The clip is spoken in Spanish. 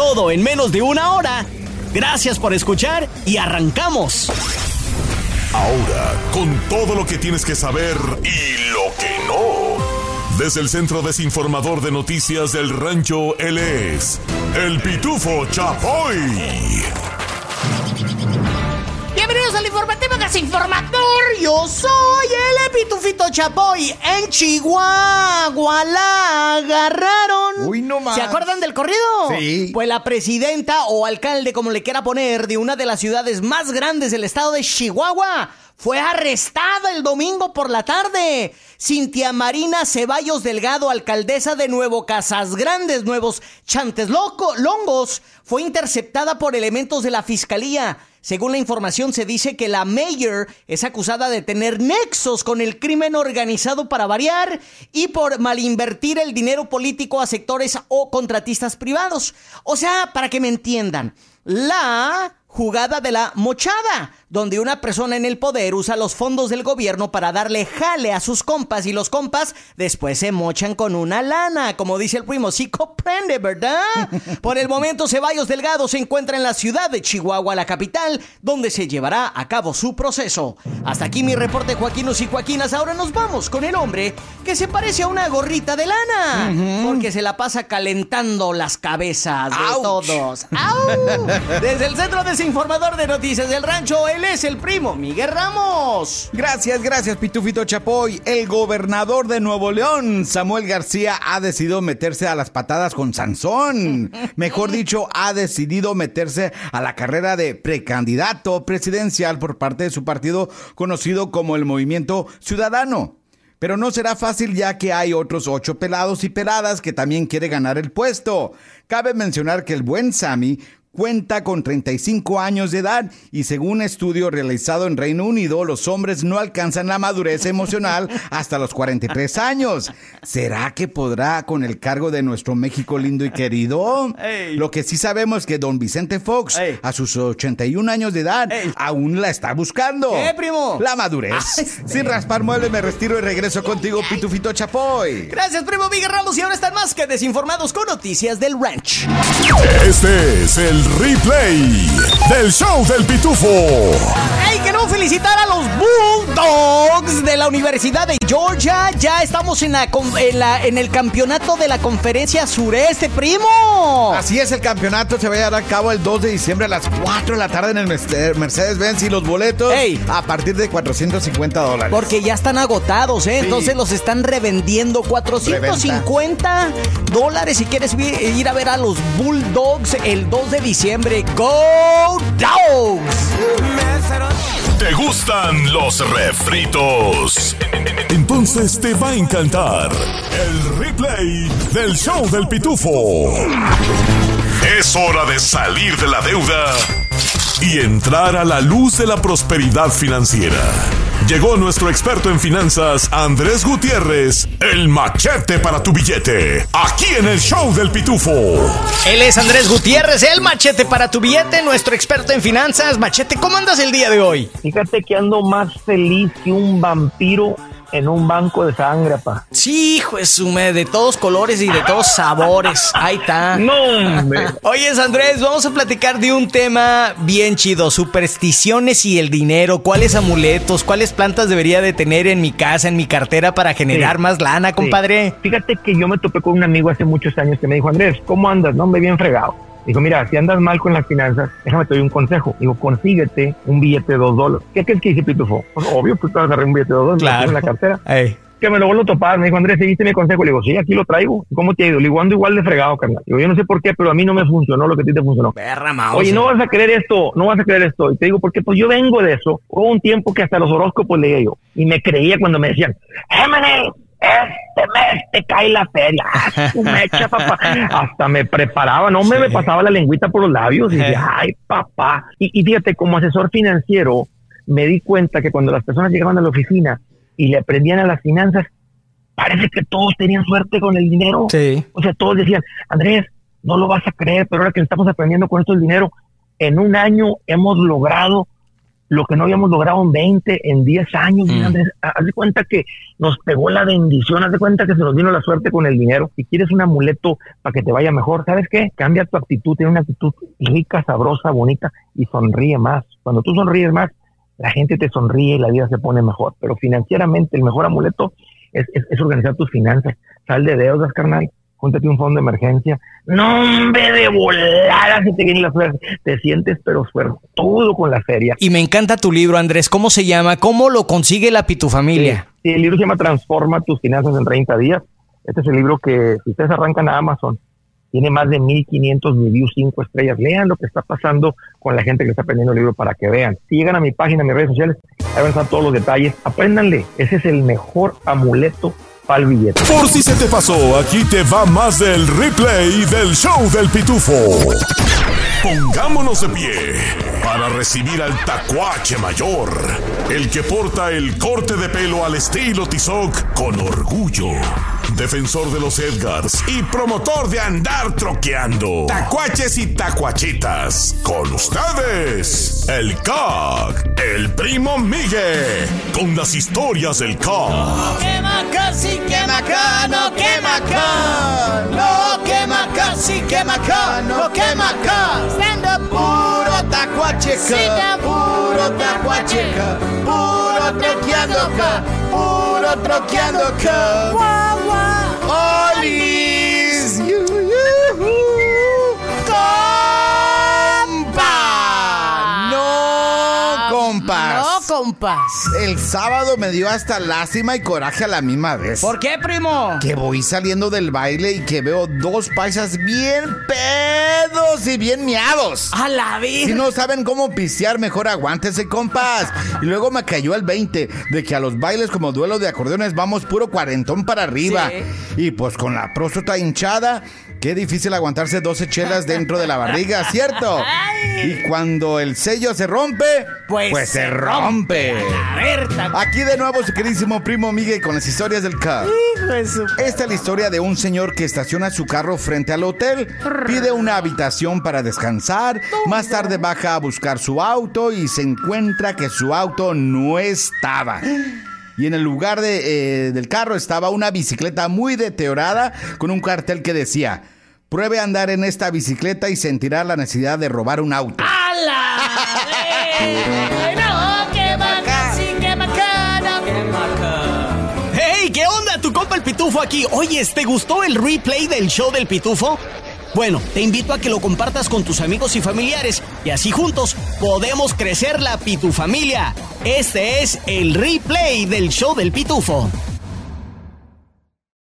Todo en menos de una hora. Gracias por escuchar y arrancamos. Ahora, con todo lo que tienes que saber y lo que no. Desde el Centro Desinformador de Noticias del Rancho, él es el Pitufo Chapoy. Informativo desinformador. Yo soy el Epitufito Chapoy. En Chihuahua la agarraron. Uy, no más. ¿Se acuerdan del corrido? Sí. Pues la presidenta o alcalde, como le quiera poner, de una de las ciudades más grandes del estado de Chihuahua. Fue arrestada el domingo por la tarde. Cintia Marina Ceballos Delgado, alcaldesa de Nuevo Casas Grandes, Nuevos Chantes Loco, Longos, fue interceptada por elementos de la fiscalía. Según la información, se dice que la mayor es acusada de tener nexos con el crimen organizado para variar y por malinvertir el dinero político a sectores o contratistas privados. O sea, para que me entiendan, la jugada de la mochada, donde una persona en el poder usa los fondos del gobierno para darle jale a sus compas y los compas después se mochan con una lana, como dice el primo, sí comprende, ¿verdad? Por el momento Ceballos Delgado se encuentra en la ciudad de Chihuahua, la capital, donde se llevará a cabo su proceso. Hasta aquí mi reporte Joaquinos y Joaquinas, ahora nos vamos con el hombre que se parece a una gorrita de lana, porque se la pasa calentando las cabezas de todos. ¡Au! Desde el Centro Desinformador de Noticias del Rancho, él es el primo Miguel Ramos. Gracias, gracias, Pitufito Chapoy. El gobernador de Nuevo León, Samuel García, ha decidido meterse a las patadas con Sansón. Mejor dicho, ha decidido meterse a la carrera de precandidato presidencial por parte de su partido conocido como el Movimiento Ciudadano. Pero no será fácil ya que hay otros ocho pelados y peladas que también quiere ganar el puesto. Cabe mencionar que el buen Sammy cuenta con 35 años de edad y según estudio realizado en Reino Unido, los hombres no alcanzan la madurez emocional hasta los 43 años. ¿Será que podrá con el cargo de nuestro México lindo y querido? Ey. Lo que sí sabemos es que don Vicente Fox, Ey. a sus 81 años de edad, Ey. aún la está buscando. ¿Qué, primo? La madurez. Ay, Sin raspar muebles me retiro y regreso contigo, Pitufito Chapoy. Gracias, primo Miguel Ramos, y ahora están más que desinformados con noticias del ranch. Este es el replay del show del Pitufo. ¡Hey, queremos felicitar a los Bulldogs de la Universidad de Georgia! Ya estamos en, la, con- en, la- en el campeonato de la conferencia sureste, primo. Así es, el campeonato se va a llevar a cabo el 2 de diciembre a las 4 de la tarde en el Merce- Mercedes-Benz y los boletos Ey. a partir de 450 dólares. Porque ya están agotados, ¿eh? Sí. Entonces los están revendiendo 450 dólares si quieres ir a ver a los Bulldogs el 2 de diciembre. ¡Go Dogs! ¿Te gustan los refritos? Entonces te va a encantar el replay del show del Pitufo. Es hora de salir de la deuda y entrar a la luz de la prosperidad financiera. Llegó nuestro experto en finanzas, Andrés Gutiérrez, el machete para tu billete, aquí en el show del Pitufo. Él es Andrés Gutiérrez, el machete para tu billete, nuestro experto en finanzas. Machete, ¿cómo andas el día de hoy? Fíjate que ando más feliz que un vampiro en un banco de sangre, pa. Sí, hijo de su de todos colores y de todos sabores. Ahí está. No, hombre. Oye, Andrés, vamos a platicar de un tema bien chido, supersticiones y el dinero, cuáles amuletos, cuáles plantas debería de tener en mi casa, en mi cartera para generar Sí. más lana, compadre. Sí. Fíjate que yo me topé con un amigo hace muchos años que me dijo, Andrés, ¿cómo andas? No, me bien fregado. Dijo, mira, si andas mal con las finanzas, déjame te doy un consejo. Digo, consíguete un billete de dos dólares. ¿Qué crees que dice Pitufo? Pues, obvio, pues te agarré un billete de dos dólares Claro. en la cartera. Ey. Que me lo vuelvo a topar. Me dijo, Andrés, ¿seguiste mi consejo? Le digo, sí, aquí lo traigo. ¿Cómo te ha ido? Le digo, ando igual de fregado, carnal. Digo, yo no sé por qué, pero a mí no me funcionó lo que a ti te funcionó. Perra mouse. Oye, no vas a creer esto, no vas a creer esto. Y te digo, porque pues yo vengo de eso. Hubo un tiempo que hasta los horóscopos leía yo. Y me creía cuando me decían, Géminis, este mes te cae la feria. mecha, papá. Hasta me preparaba, no me, pasaba la lengüita por los labios y decía, ay, papá. Y, fíjate, como asesor financiero, me di cuenta que cuando las personas llegaban a la oficina y le aprendían a las finanzas, parece que todos tenían suerte con el dinero. Sí. O sea, todos decían, Andrés, no lo vas a creer, pero ahora que estamos aprendiendo con esto el dinero, en un año hemos logrado lo que no habíamos logrado en 20, en 10 años. Mm. haz de cuenta que nos pegó la bendición, haz de cuenta que se nos vino la suerte con el dinero. Si quieres un amuleto para que te vaya mejor, ¿sabes qué? Cambia tu actitud, tiene una actitud rica, sabrosa, bonita y sonríe más. Cuando tú sonríes más, la gente te sonríe y la vida se pone mejor. Pero financieramente el mejor amuleto es, es organizar tus finanzas. Sal de deudas, carnal júntate un fondo de emergencia. Nombre de volada te viene la suerte. Te sientes pero todo con la feria. Y me encanta tu libro, Andrés. ¿Cómo se llama? ¿Cómo lo consigue la Pitufamilia? Sí, el libro se llama Transforma tus finanzas en 30 días. Este es el libro que, si ustedes arrancan a Amazon, tiene más de 1500 reviews, 5 estrellas. Lean lo que está pasando con la gente que está aprendiendo el libro para que vean. Si llegan a mi página, a mis redes sociales, ahí van a estar todos los detalles. Apréndanle. Ese es el mejor amuleto Por si se te pasó, aquí te va más del replay del show del pitufo. Pongámonos de pie para recibir al tacuache mayor, el que porta el corte de pelo al estilo Tizoc con orgullo. Defensor de los Edgars y promotor de andar troqueando. Tacuaches y tacuachitas. Con ustedes, el CAC, el primo Miguel, con las historias del CAC. Quema casi, quema acá, no quema acá. No quema casi, quema acá, no quema acá. Stand up, puro tacuacheca. Puro tacuacheca. Puro troqueando acá. Puro troqueando El sábado me dio hasta lástima y coraje a la misma vez. ¿Por qué, primo? Que voy saliendo del baile y que veo dos paisas bien pedos y bien miados. A la vida. Si no saben cómo pisear, mejor aguántese, compas. Y luego me cayó el 20 de que a los bailes como duelo de acordeones vamos puro cuarentón para arriba. Y pues con la próstata hinchada Qué difícil aguantarse 12 chelas dentro de la barriga, ¿cierto? Y cuando el sello se rompe, pues, pues se rompe. Aquí de nuevo su queridísimo primo Miguel con las historias del carro. Esta es la historia de un señor que estaciona su carro frente al hotel, pide una habitación para descansar, más tarde baja a buscar su auto y se encuentra que su auto no estaba y en el lugar eh, del carro estaba una bicicleta muy deteriorada con un cartel que decía, pruebe a andar en esta bicicleta y sentirá la necesidad de robar un auto. ¡Hala! ¡No! ¡Qué ¡Qué ¡Hey! ¿Qué onda? Tu compa el Pitufo aquí. Oye, ¿te gustó el replay del show del Pitufo? Bueno, te invito a que lo compartas con tus amigos y familiares y así juntos podemos crecer la Pitufamilia. Este es el replay del show del Pitufo.